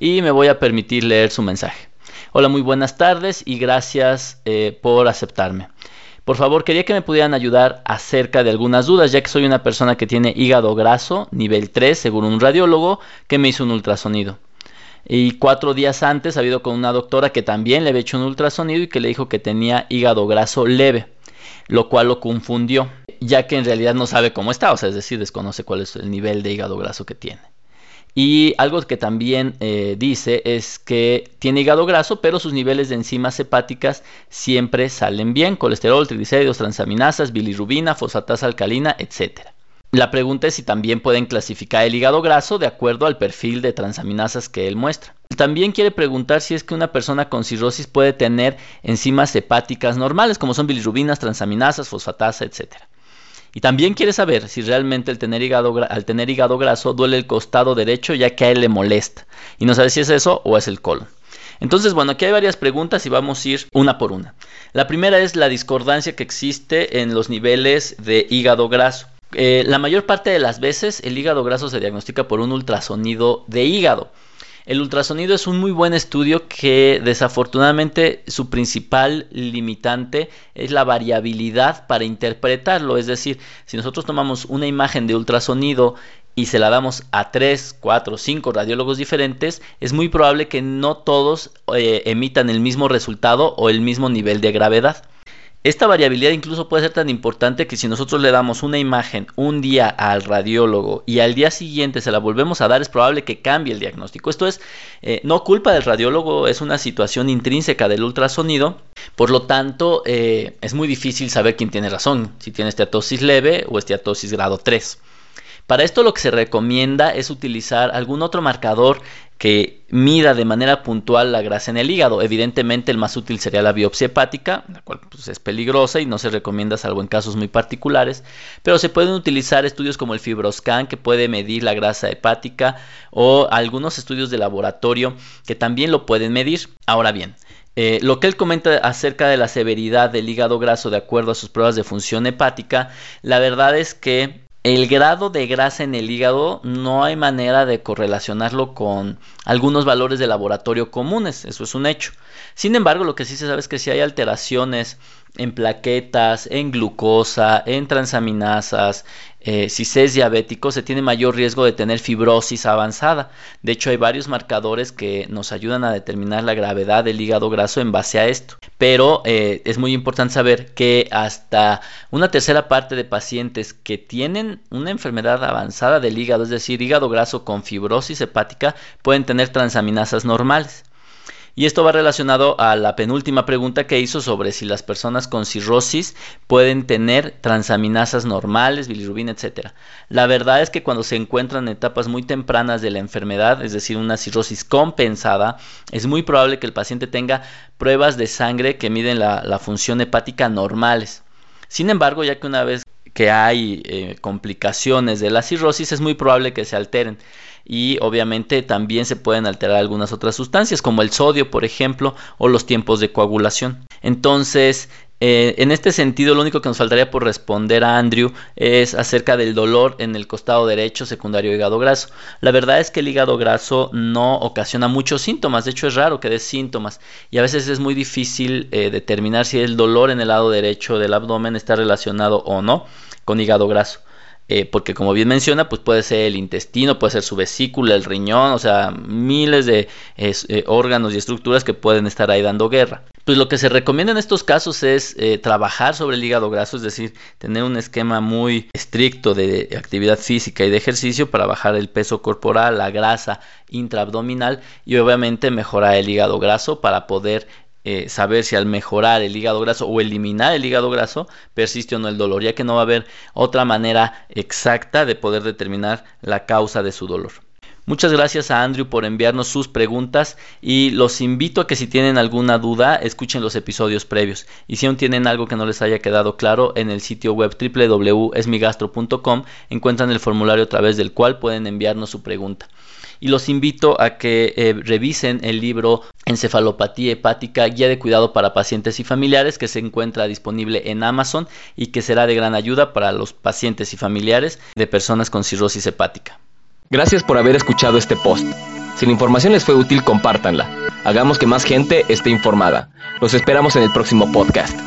y me voy a permitir leer su mensaje. Hola, muy buenas tardes y gracias eh, por aceptarme. Por favor, quería que me pudieran ayudar acerca de algunas dudas, ya que soy una persona que tiene hígado graso, nivel 3, según un radiólogo, que me hizo un ultrasonido. Y cuatro días antes ha habido con una doctora que también le había hecho un ultrasonido y que le dijo que tenía hígado graso leve, lo cual lo confundió, ya que en realidad no sabe cómo está, o sea, es decir, desconoce cuál es el nivel de hígado graso que tiene. Y algo que también eh, dice es que tiene hígado graso, pero sus niveles de enzimas hepáticas siempre salen bien, colesterol, triglicéridos, transaminasas, bilirrubina, fosfatasa alcalina, etc. La pregunta es si también pueden clasificar el hígado graso de acuerdo al perfil de transaminasas que él muestra. También quiere preguntar si es que una persona con cirrosis puede tener enzimas hepáticas normales, como son bilirrubinas, transaminasas, fosfatasa, etc. Y también quiere saber si realmente al tener, hígado, al tener hígado graso duele el costado derecho ya que a él le molesta. Y no sabe si es eso o es el colon. Entonces, bueno, aquí hay varias preguntas y vamos a ir una por una. La primera es la discordancia que existe en los niveles de hígado graso. Eh, la mayor parte de las veces el hígado graso se diagnostica por un ultrasonido de hígado. El ultrasonido es un muy buen estudio que desafortunadamente su principal limitante es la variabilidad para interpretarlo. Es decir, si nosotros tomamos una imagen de ultrasonido y se la damos a 3, 4, 5 radiólogos diferentes, es muy probable que no todos eh, emitan el mismo resultado o el mismo nivel de gravedad. Esta variabilidad incluso puede ser tan importante que si nosotros le damos una imagen un día al radiólogo y al día siguiente se la volvemos a dar, es probable que cambie el diagnóstico. Esto es eh, no culpa del radiólogo, es una situación intrínseca del ultrasonido. Por lo tanto, eh, es muy difícil saber quién tiene razón, si tiene esteatosis leve o esteatosis grado 3. Para esto lo que se recomienda es utilizar algún otro marcador que mida de manera puntual la grasa en el hígado. Evidentemente el más útil sería la biopsia hepática, la cual pues, es peligrosa y no se recomienda salvo en casos muy particulares, pero se pueden utilizar estudios como el fibroscan que puede medir la grasa hepática o algunos estudios de laboratorio que también lo pueden medir. Ahora bien, eh, lo que él comenta acerca de la severidad del hígado graso de acuerdo a sus pruebas de función hepática, la verdad es que el grado de grasa en el hígado no hay manera de correlacionarlo con algunos valores de laboratorio comunes, eso es un hecho. Sin embargo, lo que sí se sabe es que si hay alteraciones en plaquetas, en glucosa, en transaminasas, eh, si se es diabético, se tiene mayor riesgo de tener fibrosis avanzada. De hecho, hay varios marcadores que nos ayudan a determinar la gravedad del hígado graso en base a esto. Pero eh, es muy importante saber que hasta una tercera parte de pacientes que tienen una enfermedad avanzada del hígado, es decir, hígado graso con fibrosis hepática, pueden tener transaminasas normales. Y esto va relacionado a la penúltima pregunta que hizo sobre si las personas con cirrosis pueden tener transaminasas normales, bilirrubina, etc. La verdad es que cuando se encuentran en etapas muy tempranas de la enfermedad, es decir, una cirrosis compensada, es muy probable que el paciente tenga pruebas de sangre que miden la, función hepática normales. Sin embargo, ya que una vez que hay eh, complicaciones de la cirrosis, es muy probable que se alteren y obviamente también se pueden alterar algunas otras sustancias como el sodio por ejemplo o los tiempos de coagulación entonces eh, en este sentido, lo único que nos faltaría por responder a Andrew es acerca del dolor en el costado derecho secundario hígado graso. La verdad es que el hígado graso no ocasiona muchos síntomas, de hecho es raro que dé síntomas y a veces es muy difícil eh, determinar si el dolor en el lado derecho del abdomen está relacionado o no con hígado graso. Eh, porque como bien menciona, pues puede ser el intestino, puede ser su vesícula, el riñón, o sea, miles de eh, órganos y estructuras que pueden estar ahí dando guerra. Pues lo que se recomienda en estos casos es eh, trabajar sobre el hígado graso, es decir, tener un esquema muy estricto de actividad física y de ejercicio para bajar el peso corporal, la grasa intraabdominal y obviamente mejorar el hígado graso para poder eh, saber si al mejorar el hígado graso o eliminar el hígado graso persiste o no el dolor, ya que no va a haber otra manera exacta de poder determinar la causa de su dolor. Muchas gracias a Andrew por enviarnos sus preguntas y los invito a que si tienen alguna duda escuchen los episodios previos y si aún tienen algo que no les haya quedado claro en el sitio web www.esmigastro.com encuentran el formulario a través del cual pueden enviarnos su pregunta y los invito a que eh, revisen el libro Encefalopatía hepática, guía de cuidado para pacientes y familiares que se encuentra disponible en Amazon y que será de gran ayuda para los pacientes y familiares de personas con cirrosis hepática. Gracias por haber escuchado este post. Si la información les fue útil, compártanla. Hagamos que más gente esté informada. Los esperamos en el próximo podcast.